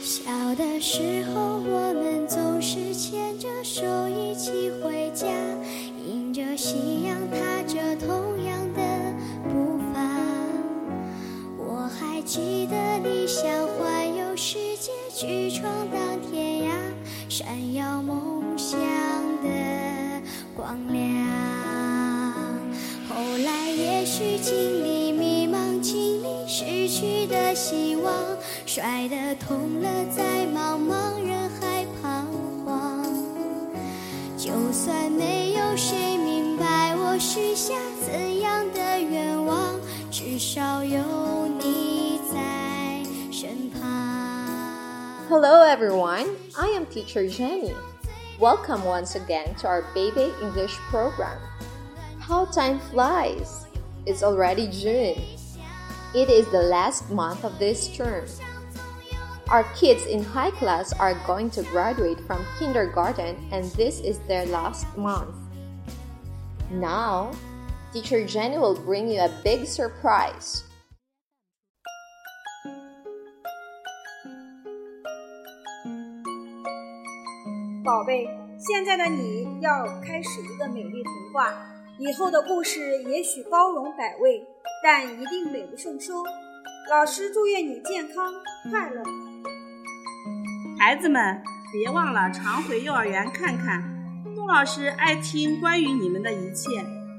小的时候，我们总是牵着手一起回家，迎着夕阳，踏着同样的步伐。我还记得你想环游世界，去闯荡天涯，闪耀梦光亮。后来也许经历迷茫，经历失去的希望，摔得痛了，在茫茫人海彷徨。就算没有谁明白我许下怎样的愿望，至少有你在身旁。Hello everyone, I am teacher Jenny. Welcome once again to our Baby English program. How time flies! It's already June. It is the last month of this term. Our kids in high class are going to graduate from kindergarten and this is their last month. Now, teacher Jenny will bring you a big surprise. 宝贝，现在的你要开始一个美丽童话，以后的故事也许包容百味，但一定美不胜收。老师祝愿你健康快乐。孩子们，别忘了常回幼儿园看看。杜老师爱听关于你们的一切。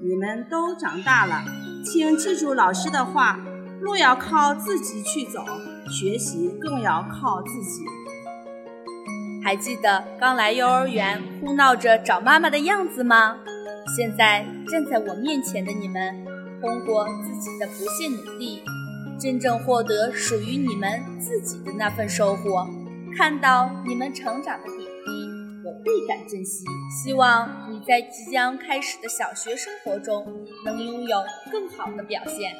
你们都长大了，请记住老师的话：路要靠自己去走，学习更要靠自己。还记得刚来幼儿园哭闹着找妈妈的样子吗？现在站在我面前的你们，通过自己的不懈努力，真正获得属于你们自己的那份收获。看到你们成长的点滴，我倍感珍惜。希望你在即将开始的小学生活中，能拥有更好的表现。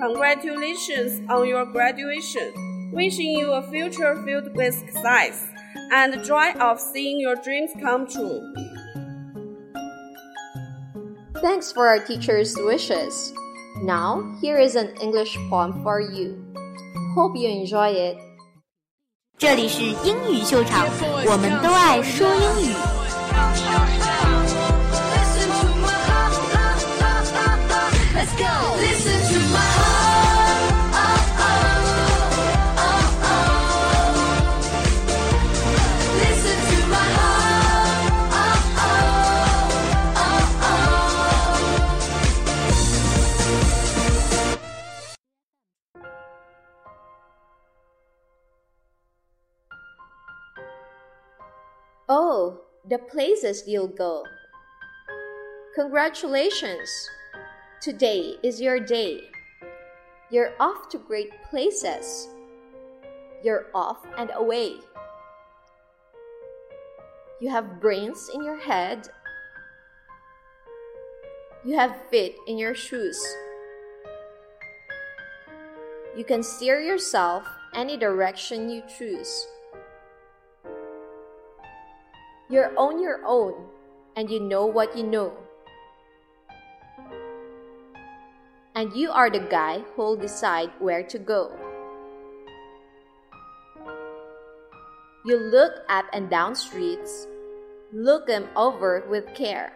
Congratulations on your graduation. Wishing you a future filled with success and the joy of seeing your dreams come true. Thanks for our teacher's wishes. Now, here is an English poem for you. Hope you enjoy it. 这里是英语秀场，我们都爱说英语。 Oh, the places you'll go. Congratulations! Today is your day. You're off to great places. You're off and away. You have brains in your head. You have feet in your shoes. You can steer yourself any direction you choose. You're on your own and you know what you know. And you are the guy who'll decide where to go. You look up and down streets, look them over with care.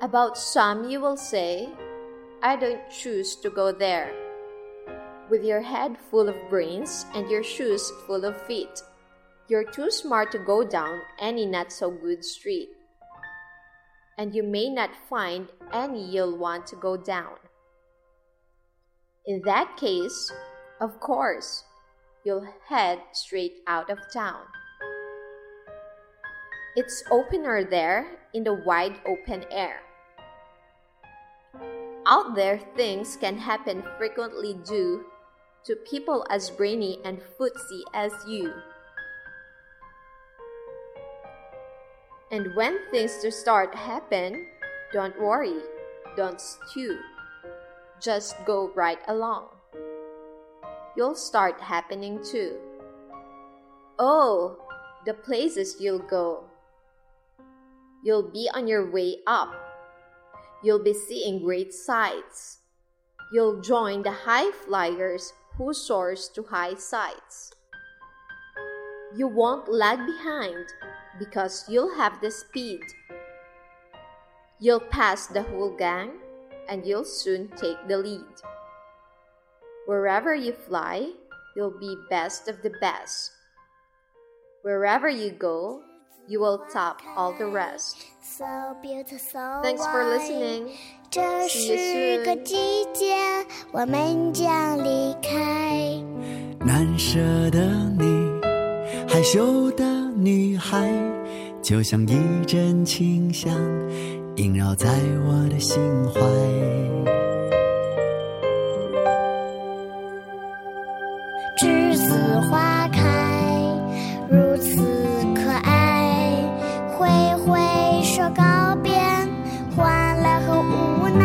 About some you will say, I don't choose to go there. With your head full of brains and your shoes full of feet. You're too smart to go down any not so good street. And you may not find any you'll want to go down. In that case, of course, you'll head straight out of town. It's opener there in the wide open air. Out there, things can happen frequently due to people as brainy and footsy as you. And when things to start happen, don't worry, don't stew. Just go right along. You'll start happening too. Oh, the places you'll go. You'll be on your way up. You'll be seeing great sights. You'll join the high flyers who soars to high sights. You won't lag behind because you'll have the speed. You'll pass the whole gang and you'll soon take the lead. Wherever you fly, you'll be best of the best. Wherever you go, you will top all the rest. Thanks for listening. 这是个季节，我们将离开。难舍的你，害羞的 女孩，就像一阵清香，萦绕在我的心怀。栀子花开，如此可爱，挥挥手告别欢乐和无奈。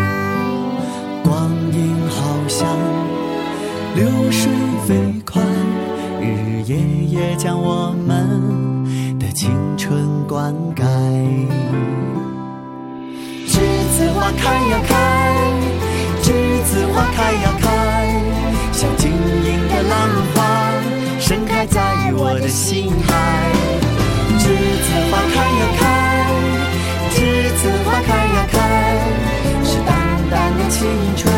光阴好像流水飞快，日日夜夜将我们灌溉。栀子花开呀开，栀子花开呀开，像晶莹的浪花，盛开在我的心海。栀子花开呀开，栀子花开呀开，是淡淡的青春，